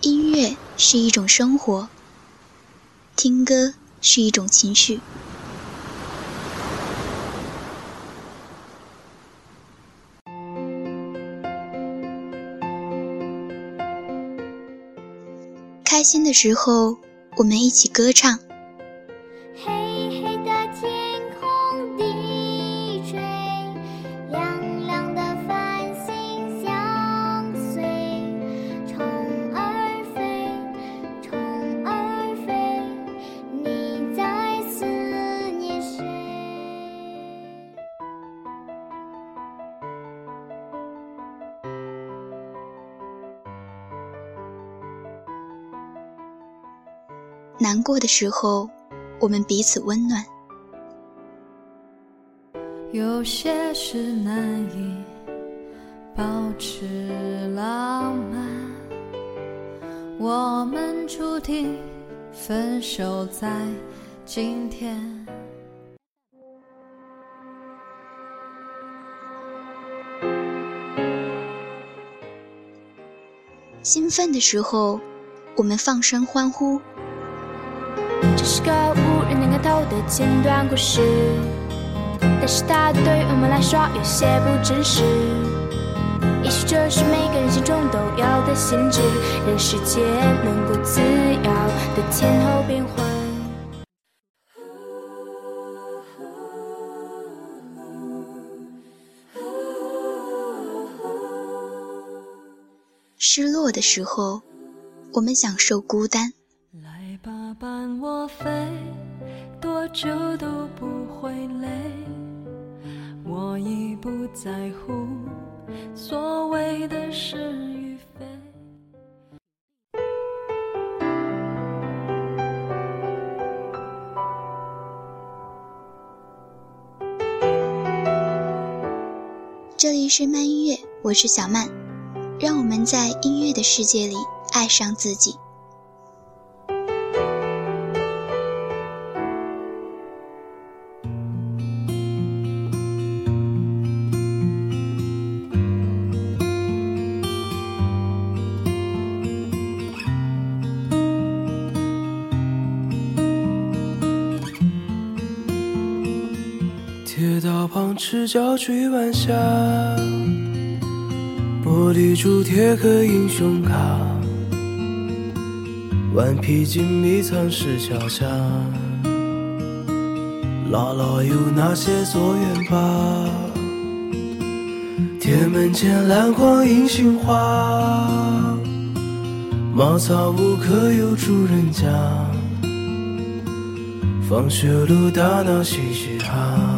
音乐是一种生活，听歌是一种情绪。开心的时候，我们一起歌唱。过的时候，我们彼此温暖。有些事难以保持浪漫，我们注定分手在今天。兴奋的时候，我们放声欢呼。这是个无人能看透的简短故事，但是它对于我们来说有些不真实。也许这是每个人心中都有的限制，让世界能够自由的前后变换。失落的时候，我们享受孤单。伴我飞，多久都不会累。我已不在乎所谓的是与非。这里是慢音乐，我是小曼，让我们在音乐的世界里爱上自己。赤脚追晚霞，玻璃珠贴个英雄卡，顽皮筋迷藏石桥下，姥姥有那些作业本，铁门前篮筐银杏花，茅草屋可有住人家，放学路打闹嘻嘻哈。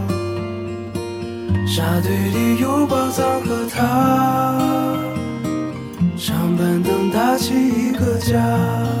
沙堆里有宝藏和他，长板凳搭起一个家。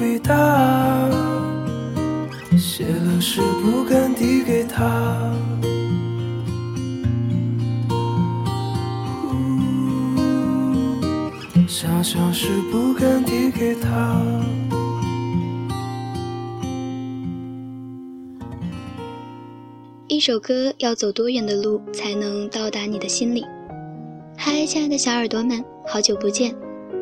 伟大，写了诗不敢递给他。想想诗不敢递给他。一首歌要走多远的路才能到达你的心里？嗨，亲爱的小耳朵们，好久不见！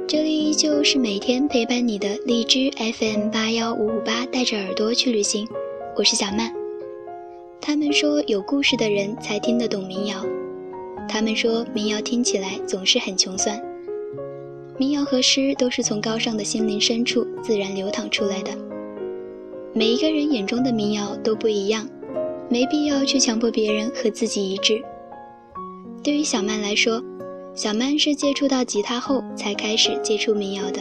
这里依旧是每天陪伴你的荔枝 FM 八幺五五八，带着耳朵去旅行。我是小曼。他们说有故事的人才听得懂民谣，他们说民谣听起来总是很穷酸。民谣和诗都是从高尚的心灵深处自然流淌出来的。每一个人眼中的民谣都不一样。没必要去强迫别人和自己一致。对于小曼来说，小曼是接触到吉他后才开始接触民谣的。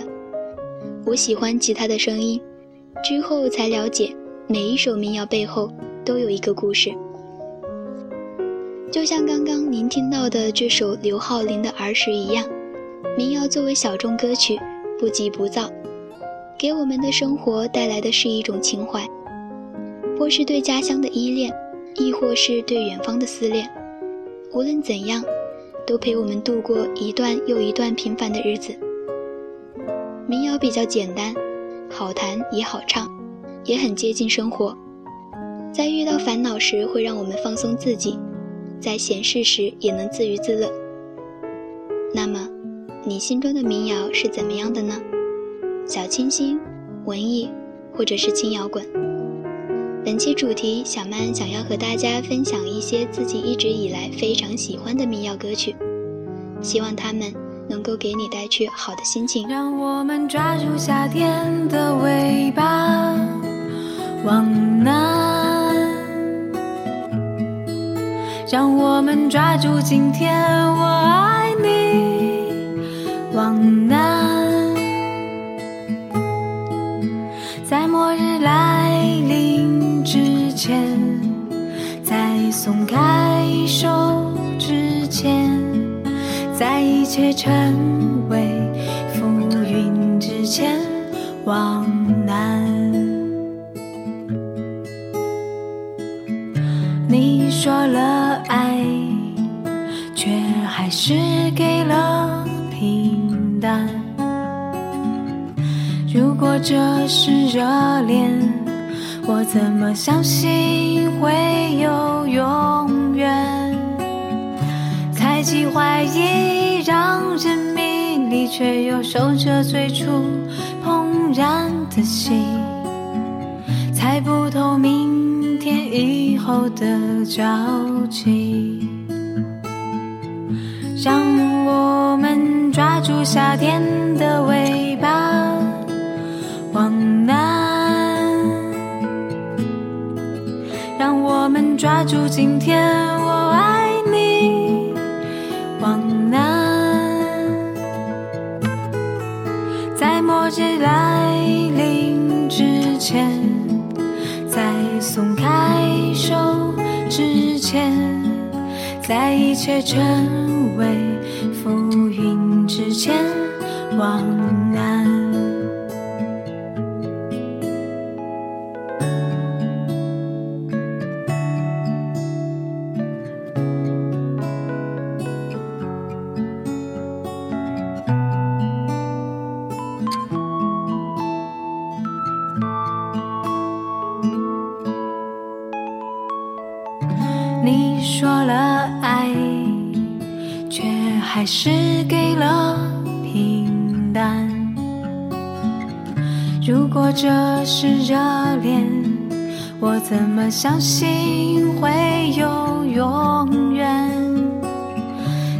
我喜欢吉他的声音，之后才了解每一首民谣背后都有一个故事。就像刚刚您听到的这首刘浩霖的《儿时》一样，民谣作为小众歌曲，不急不躁，给我们的生活带来的是一种情怀。或是对家乡的依恋，亦或是对远方的思念，无论怎样，都陪我们度过一段又一段平凡的日子。民谣比较简单，好弹也好唱，也很接近生活。在遇到烦恼时，会让我们放松自己；在闲适时，也能自娱自乐。那么，你心中的民谣是怎么样的呢？小清新、文艺，或者是轻摇滚？本期主题，小曼想要和大家分享一些自己一直以来非常喜欢的民谣歌曲，希望他们能够给你带去好的心情。让我们抓住夏天的尾巴，往南；让我们抓住今天，我爱前，在松开手之前，在一切成为浮云之前，往南。你说了爱，却还是给了平淡。如果这是热恋，我怎么相信会有永远？猜忌怀疑让人迷离，却又守着最初怦然的心，猜不透明天以后的交集。让我们抓住夏天的尾抓住今天，我爱你。往南，在末日来临之前，在松开手之前，在一切成为浮云之前。往南。相信会有永远？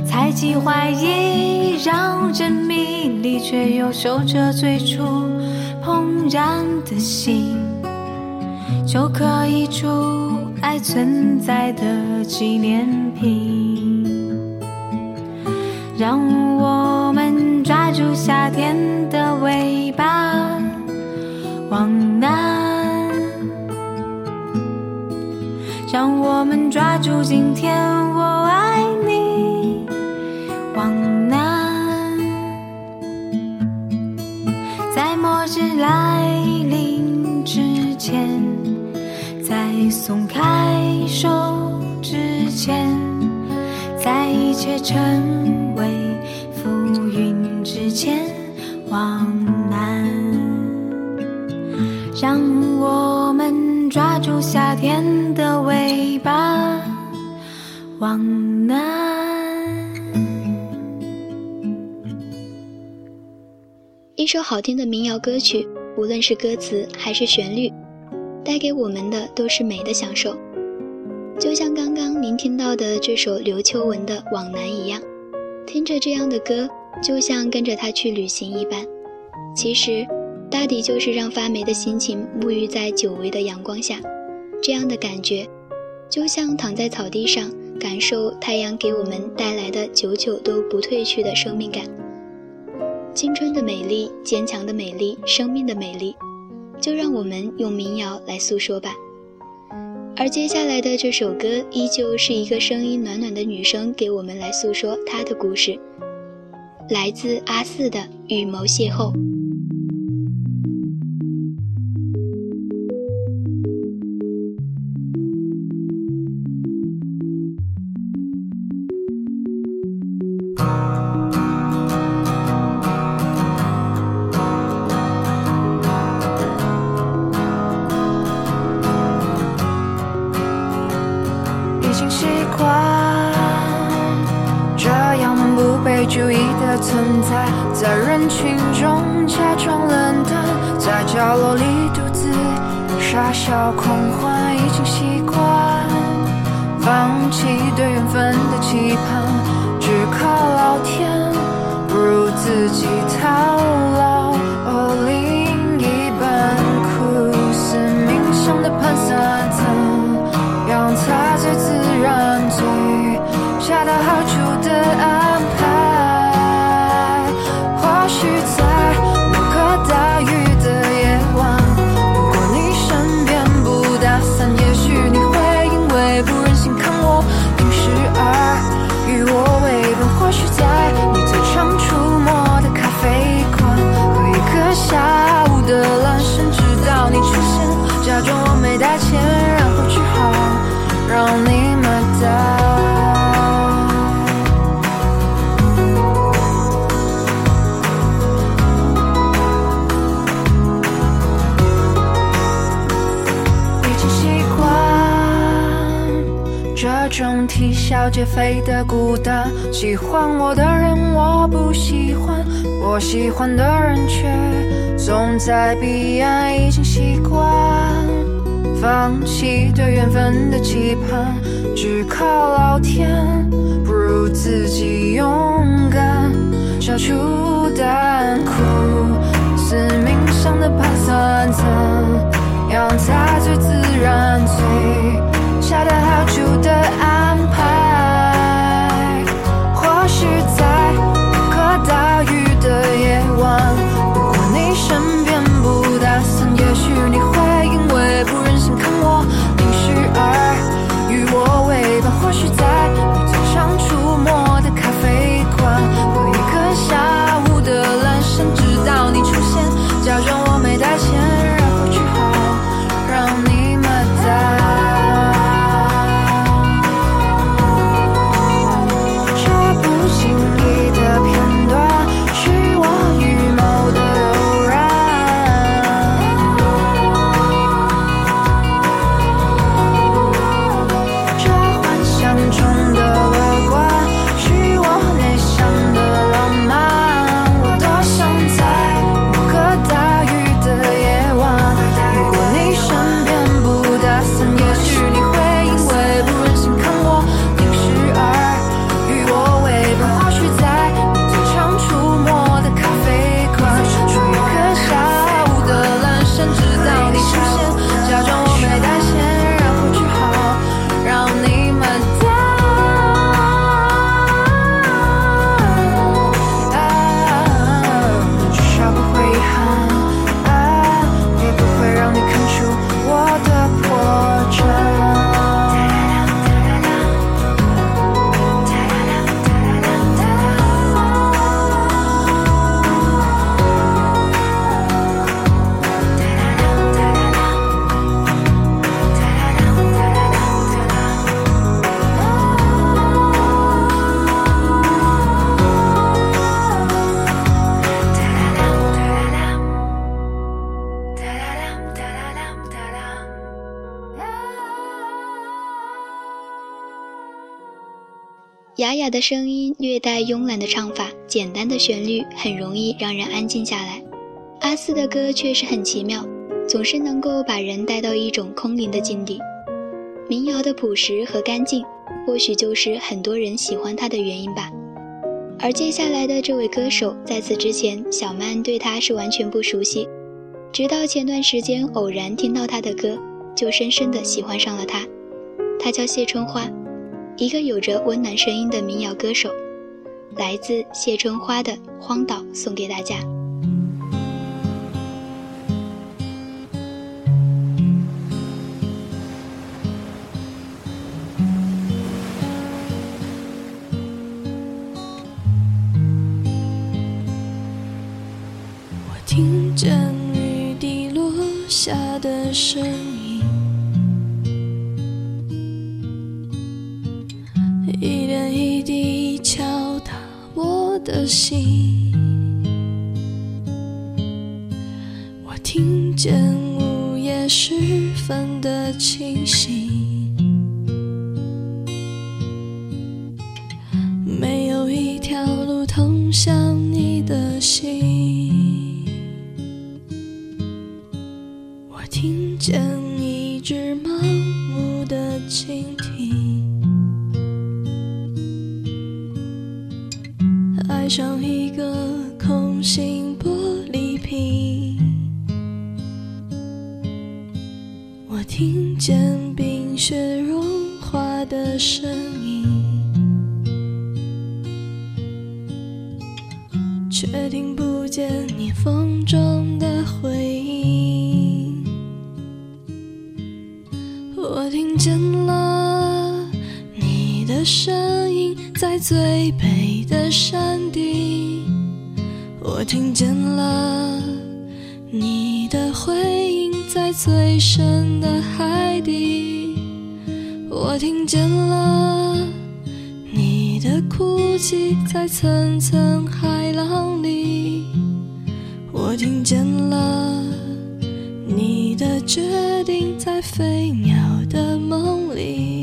猜忌怀疑让人迷离，却又守着最初怦然的心，就可以出爱存在的纪念品。让我们抓住夏天的尾巴，往南。让我们抓住今天，我爱你，往南。在末日来临之前，在松开手之前，在一切成为浮云之前，往住夏天的尾巴，往南。一首好听的民谣歌曲，无论是歌词还是旋律，带给我们的都是美的享受。就像刚刚您听到的这首刘秋文的《往南》一样，听着这样的歌，就像跟着他去旅行一般。其实，大抵就是让发霉的心情沐浴在久违的阳光下，这样的感觉，就像躺在草地上，感受太阳给我们带来的久久都不褪去的生命感。青春的美丽，坚强的美丽，生命的美丽，就让我们用民谣来诉说吧。而接下来的这首歌，依旧是一个声音暖暖的女生给我们来诉说她的故事，来自阿四的《羽毛邂逅》。小姐飞的孤单。喜欢我的人我不喜欢，我喜欢的人却总在彼岸。已经习惯放弃对缘分的期盼，只靠老天，不如自己勇敢，消除淡苦。思冥想的盘算怎样才最自然、最恰到好处的安如果你身边不打伞，也许你会因为不忍心看我淋湿而与我为伴。或许在你最常出没的咖啡馆，喝一个下午的蓝山。到你出现，假装我让人安静下来。阿四的歌确实很奇妙，总是能够把人带到一种空灵的境地。民谣的朴实和干净，或许就是很多人喜欢他的原因吧。而接下来的这位歌手，在此之前，小曼对他是完全不熟悉，直到前段时间偶然听到他的歌，就深深的喜欢上了他。他叫谢春花。一个有着温暖声音的民谣歌手，来自谢春花的《荒岛》，送给大家。我听见冰雪融化的声音，却听不见你风中的回音。我听见了你的声音，在最北的山顶。我听见了，在最深的海底。我听见了你的哭泣，在层层海浪里。我听见了你的决定，在飞鸟的梦里。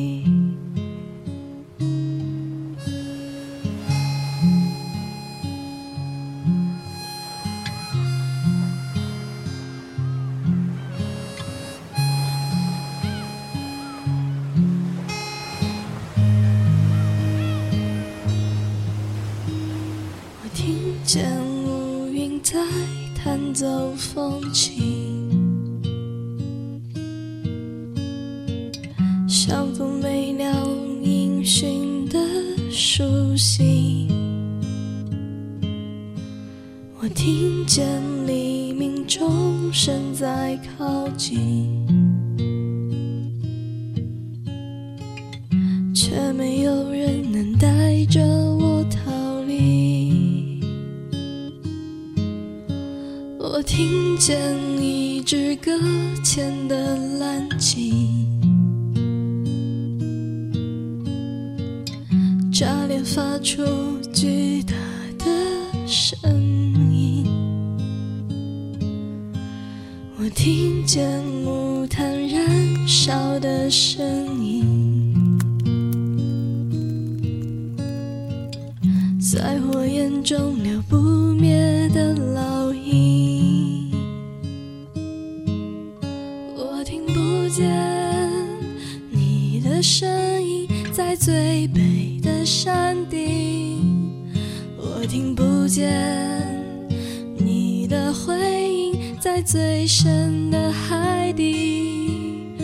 却没有人能带着我逃离。我听见一支搁浅的蓝鲸，炸裂发出巨大的声音。我听见木炭燃烧的声音，山顶。我听不见你的回应，在最深的海底。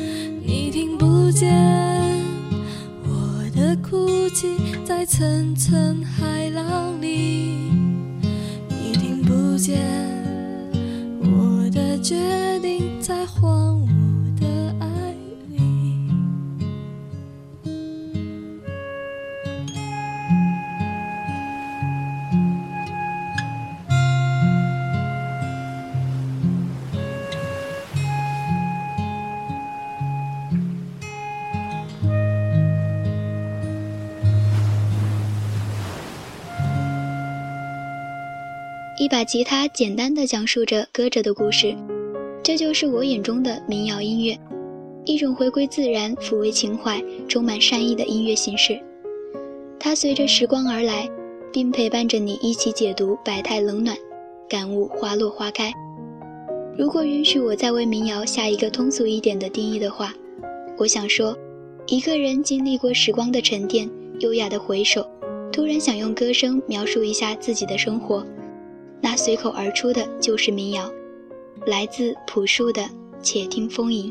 你听不见我的哭泣，在层层海浪里。你听不见我的决一把吉他简单的讲述着歌者的故事，这就是我眼中的民谣音乐，一种回归自然、抚慰情怀、充满善意的音乐形式。它随着时光而来，并陪伴着你一起解读百态冷暖，感悟花落花开。如果允许我再为民谣下一个通俗一点的定义的话，我想说，一个人经历过时光的沉淀，优雅的回首，突然想用歌声描述一下自己的生活。那随口而出的就是民谣，来自朴树的《且听风吟》。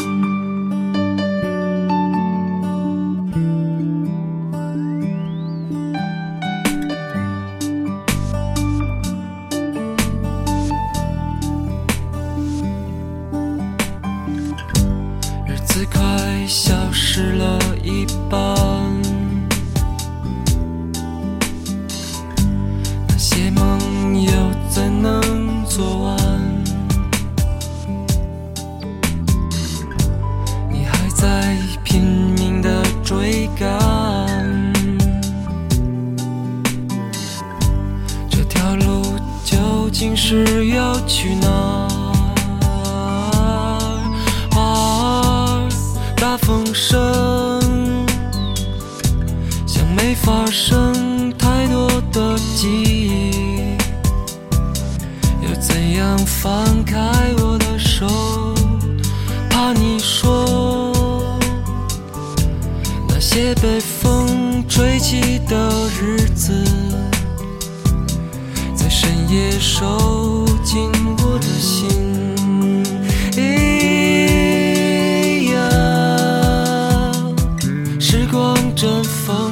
深夜收进我的心。哎呀，时光绽放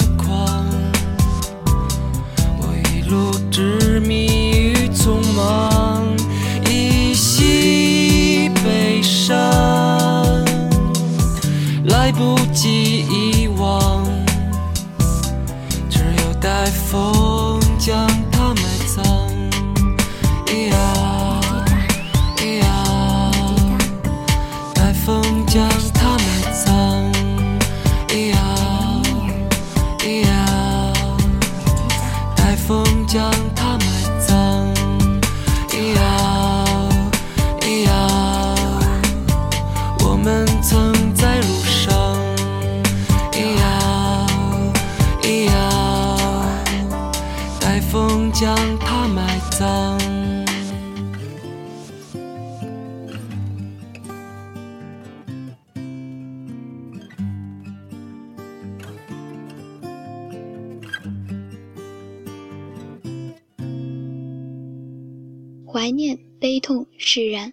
释然，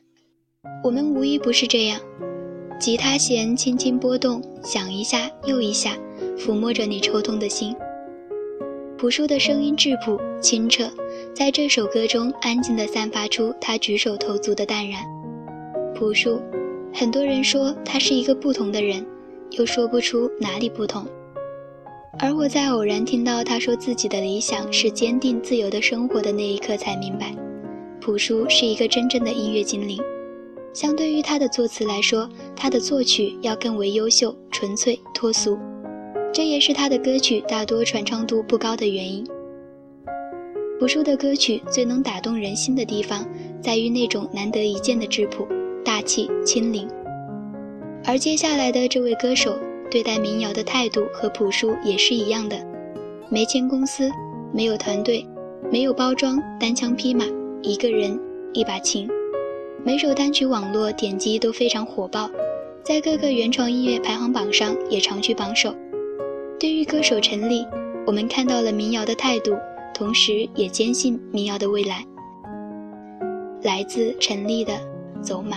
我们无一不是这样。吉他弦轻轻拨动，响一下又一下，抚摸着你抽痛的心。朴树的声音质朴清澈，在这首歌中安静地散发出他举手投足的淡然。朴树，很多人说他是一个不同的人，又说不出哪里不同。而我在偶然听到他说自己的理想是坚定自由的生活的那一刻，才明白，朴树是一个真正的音乐精灵。相对于他的作词来说，他的作曲要更为优秀、纯粹、脱俗。这也是他的歌曲大多传唱度不高的原因。朴树的歌曲最能打动人心的地方，在于那种难得一见的质朴、大气、清灵。而接下来的这位歌手对待民谣的态度和朴树也是一样的，没签公司，没有团队，没有包装，单枪匹马，一个人，一把琴，每首单曲网络点击都非常火爆，在各个原创音乐排行榜上也常居榜首。对于歌手陈粒，我们看到了民谣的态度，同时也坚信民谣的未来。来自陈粒的《走马》。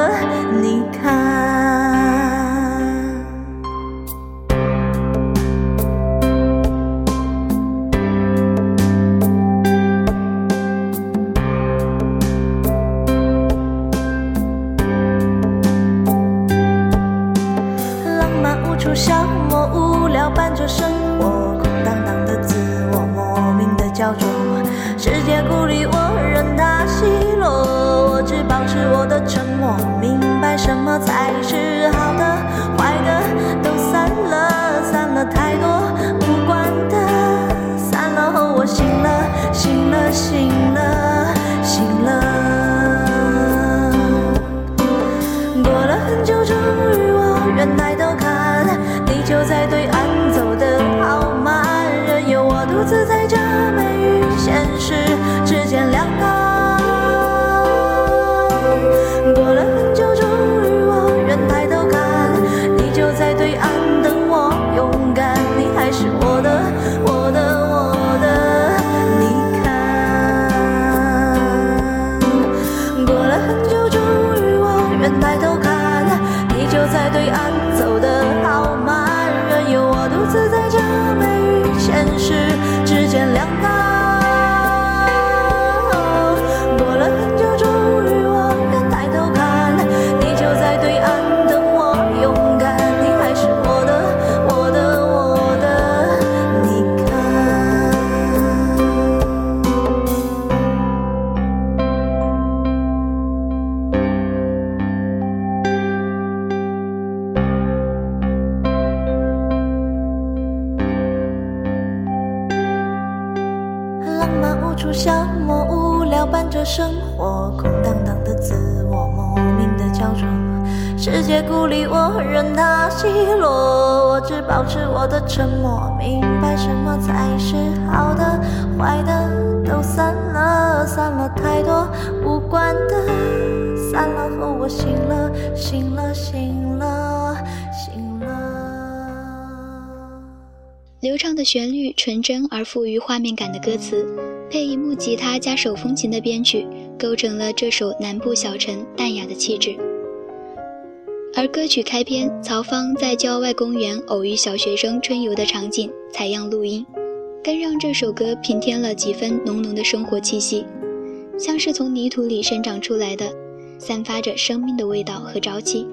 才是好？鼓励我，任它奚落，我只保持我的沉默，明白什么才是好的，坏的都散了，散了太多无关的，散了后我醒了，醒了，醒了，醒了。流畅的旋律，纯真而富于画面感的歌词，配一木吉他加手风琴的编曲，构成了这首南部小城淡雅的气质。而歌曲开篇，曹芳在郊外公园偶遇小学生春游的场景采样录音，更让这首歌平添了几分浓浓的生活气息，像是从泥土里生长出来的，散发着生命的味道和朝气。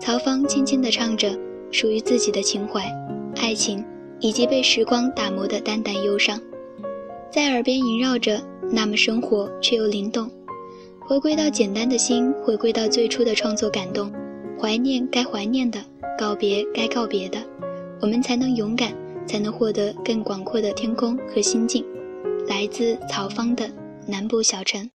曹芳轻轻地唱着属于自己的情怀、爱情，以及被时光打磨的淡淡忧伤，在耳边萦绕着，那么生活却又灵动，回归到简单的心，回归到最初的创作感动。怀念该怀念的，告别该告别的，我们才能勇敢，才能获得更广阔的天空和心境。来自曹芳的南部小城。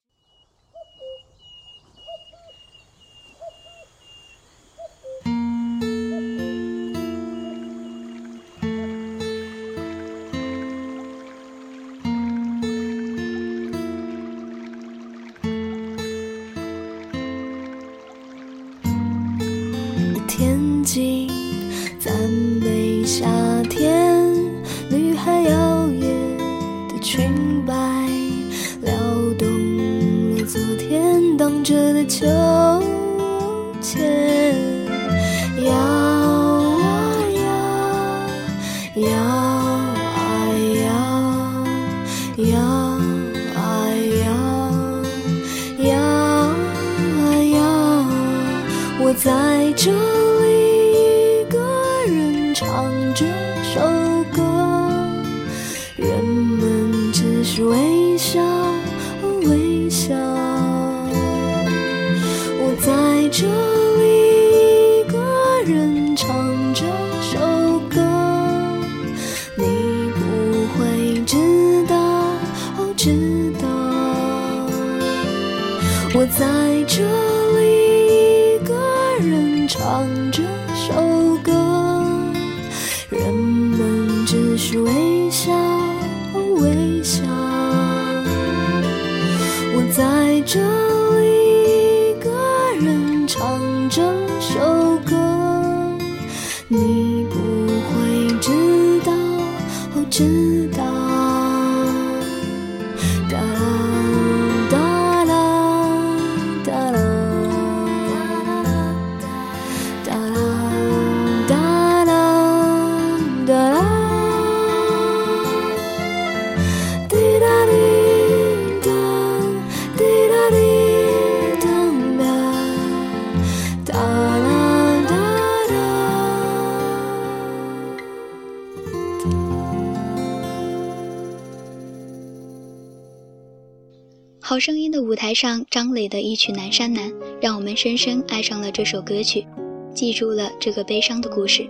好声音的舞台上，张磊的一曲《南山南》让我们深深爱上了这首歌曲，记住了这个悲伤的故事。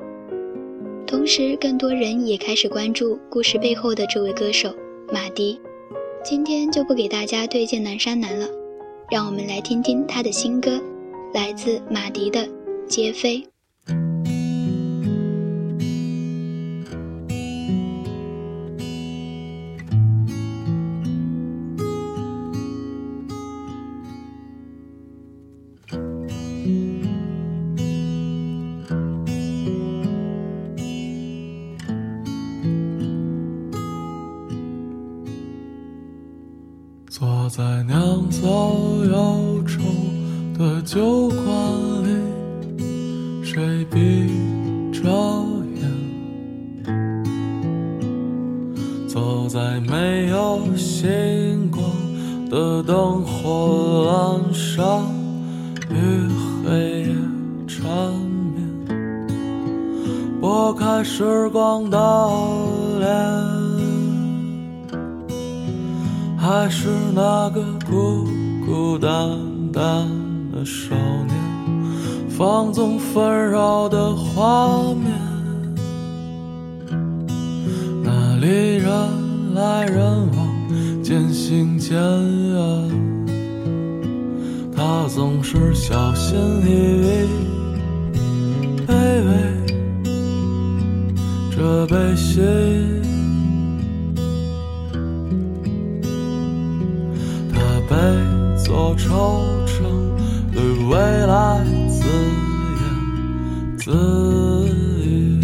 同时，更多人也开始关注故事背后的这位歌手马迪。今天就不给大家推荐《南山南》了，让我们来听听他的新歌，来自马迪的《皆非》。还是那个孤孤单单的少年，放纵纷扰的画面。那里人来人往，渐行渐远。他总是小心翼翼，卑微。这悲心。惆怅，对未来自言自语。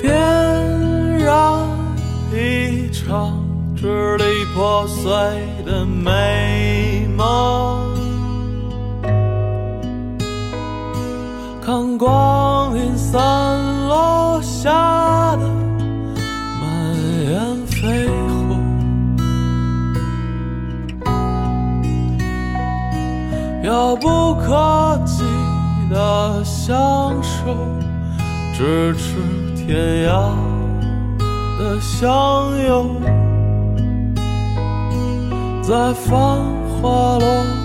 点燃一场支离破碎的美。可及的相守，咫尺天涯的相拥，在繁华落。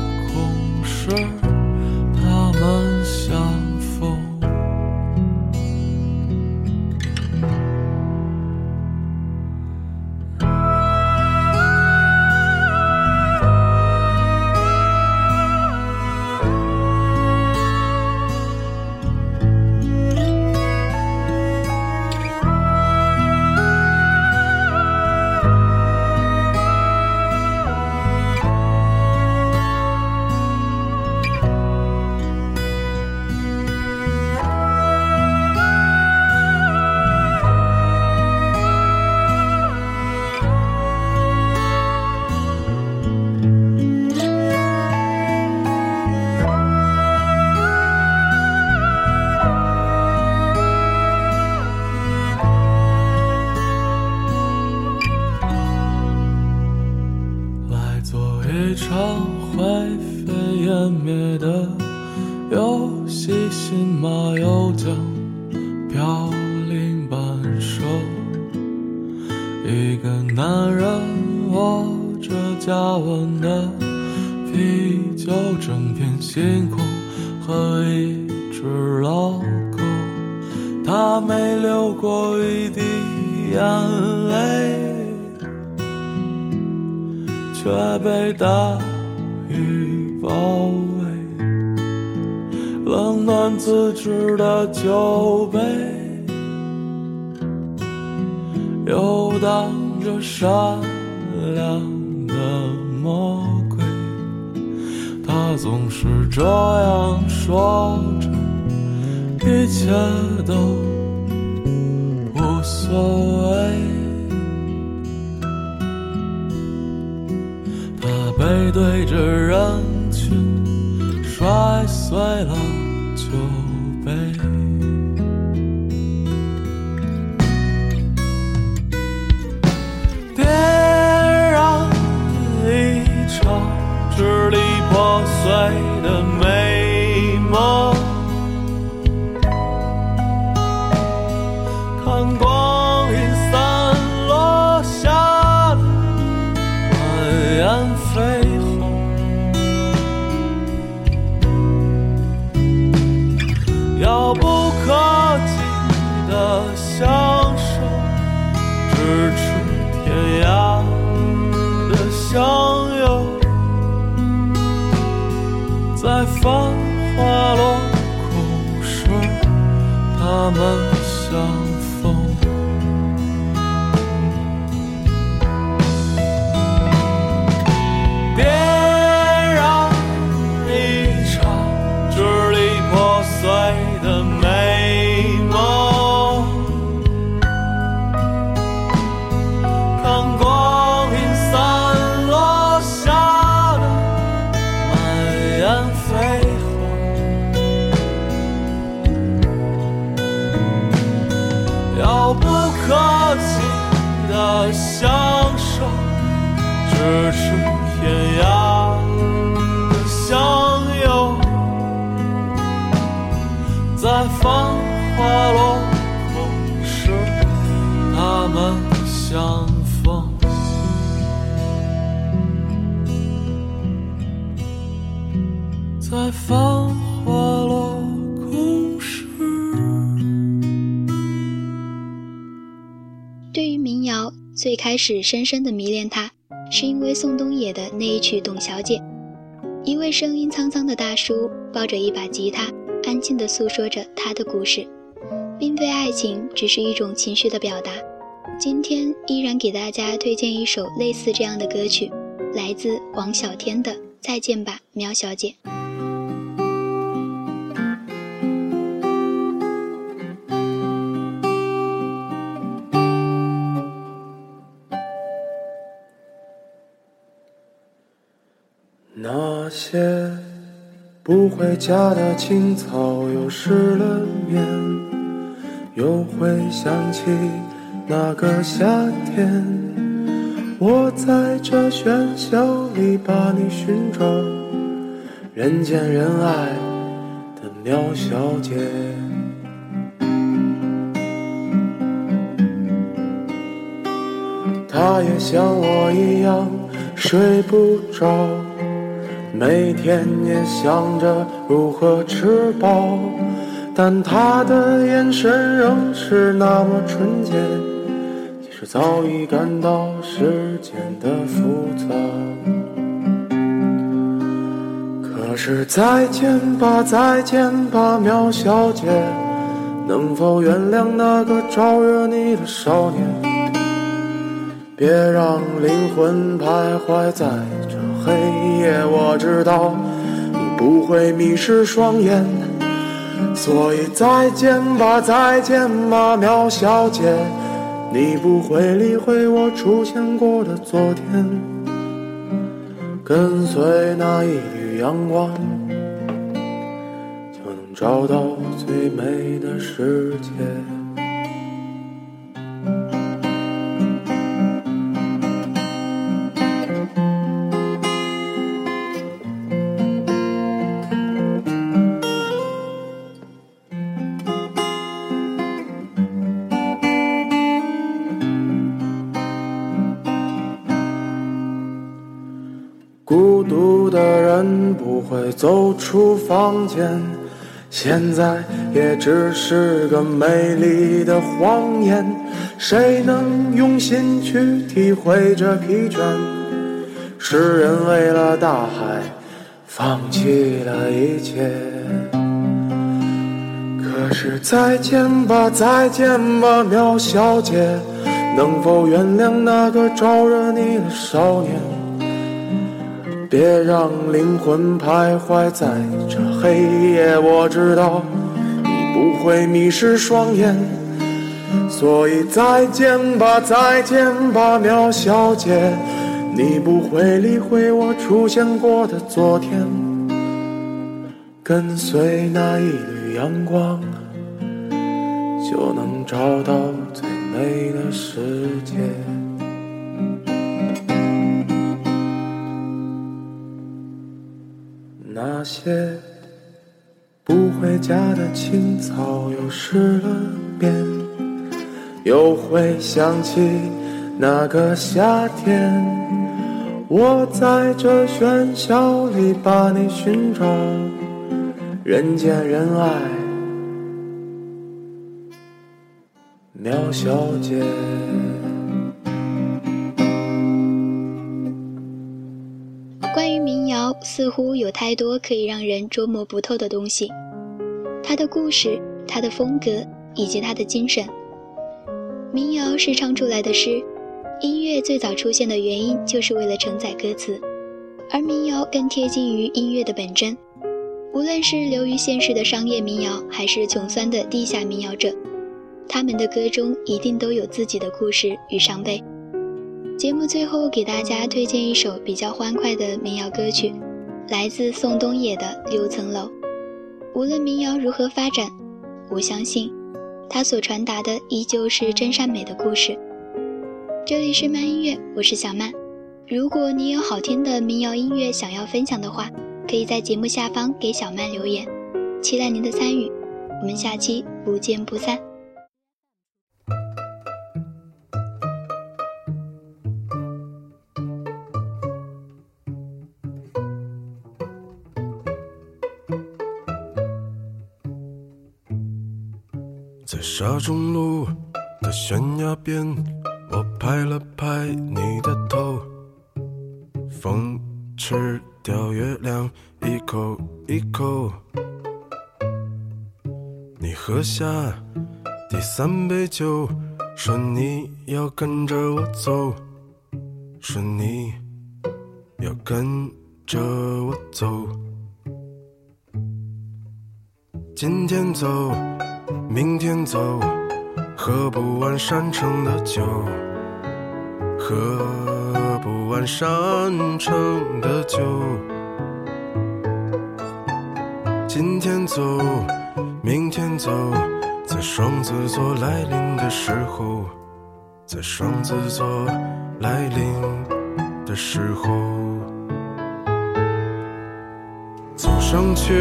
游荡着善良的魔鬼他总是这样说着一切都无所谓。他背对着人群摔碎了酒。the man. 开始深深的迷恋他，是因为宋冬野的那一曲《董小姐》。一位声音沧桑的大叔抱着一把吉他，安静的诉说着他的故事。并非爱情，只是一种情绪的表达。今天依然给大家推荐一首类似这样的歌曲，来自王晓天的《再见吧喵小姐》。些不回家的青草又湿了面，又会想起。那个夏天，我在这喧嚣里把你寻找，人见人爱的苗小姐。她也像我一样睡不着，每天也想着如何吃饱，但她的眼神仍是那么纯洁。其实早已感到世间的复杂，可是再见吧，再见吧，苗小姐，能否原谅那个招惹你的少年？别让灵魂徘徊在黑夜。我知道你不会迷失双眼，所以再见吧，再见吧，苗小姐。你不会理会我出现过的昨天，跟随那一缕阳光，就能找到最美的世界。的人不会走出房间，现在也只是个美丽的谎言。谁能用心去体会这疲倦？诗人为了大海放弃了一切。可是再见吧，再见吧，苗小姐，能否原谅那个招惹你的少年？别让灵魂徘徊在这黑夜，我知道你不会迷失双眼，所以再见吧，再见吧，苗小姐，你不会理会我出现过的昨天，跟随那一缕阳光，就能找到最美的世界。那些不回家的青草又湿了面，又会想起那个夏天。我在这喧嚣里把你寻找，人见人爱，苗小姐。谣，似乎有太多可以让人捉摸不透的东西。它的故事，它的风格，以及它的精神。民谣是唱出来的诗，音乐最早出现的原因就是为了承载歌词，而民谣更贴近于音乐的本真。无论是流于现实的商业民谣，还是穷酸的地下民谣者，他们的歌中一定都有自己的故事与伤悲。节目最后给大家推荐一首比较欢快的民谣歌曲，来自宋冬野的《六层楼》。无论民谣如何发展，我相信，它所传达的依旧是真善美的故事。这里是慢音乐，我是小曼。如果你有好听的民谣音乐想要分享的话，可以在节目下方给小曼留言，期待您的参与。我们下期不见不散。沙中路的悬崖边，我拍了拍你的头，风吃掉月亮，一口一口。你喝下第三杯酒，说你要跟着我走，说你要跟着我走。今天走，明天走，喝不完山城的酒，喝不完山城的酒。今天走，明天走，在双子座来临的时候，在双子座来临的时候。走上去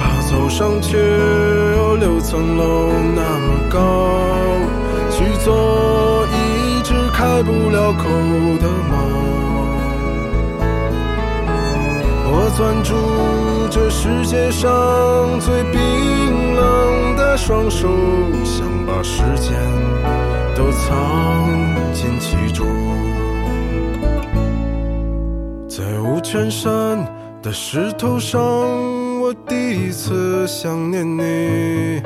吧，走上去，六层楼那么高，去做一只开不了口的猫。我攥住这世界上最冰冷的双手，想把时间都藏进其中，在五泉山。的石头上，次想念你。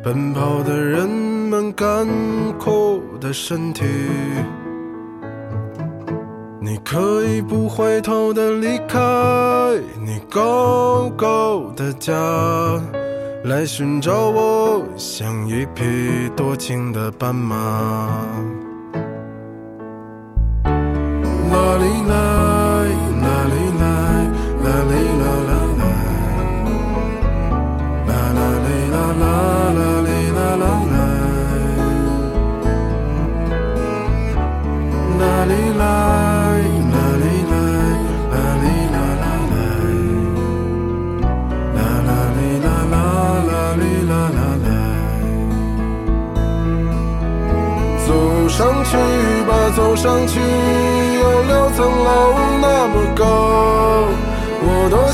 奔跑的人们，干枯的身体。你可以不回头的离开你高高的家，来寻找我，像一匹多情的斑马。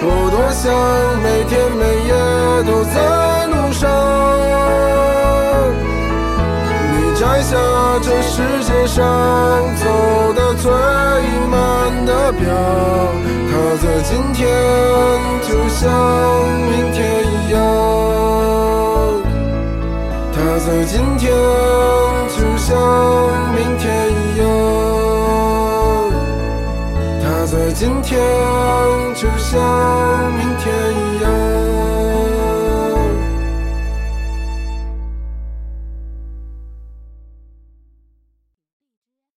我多想每天每夜都在路上。你摘下这世界上走的最慢的表，它在今天就像明天一样。它在今天就像明今天，就像明天一样。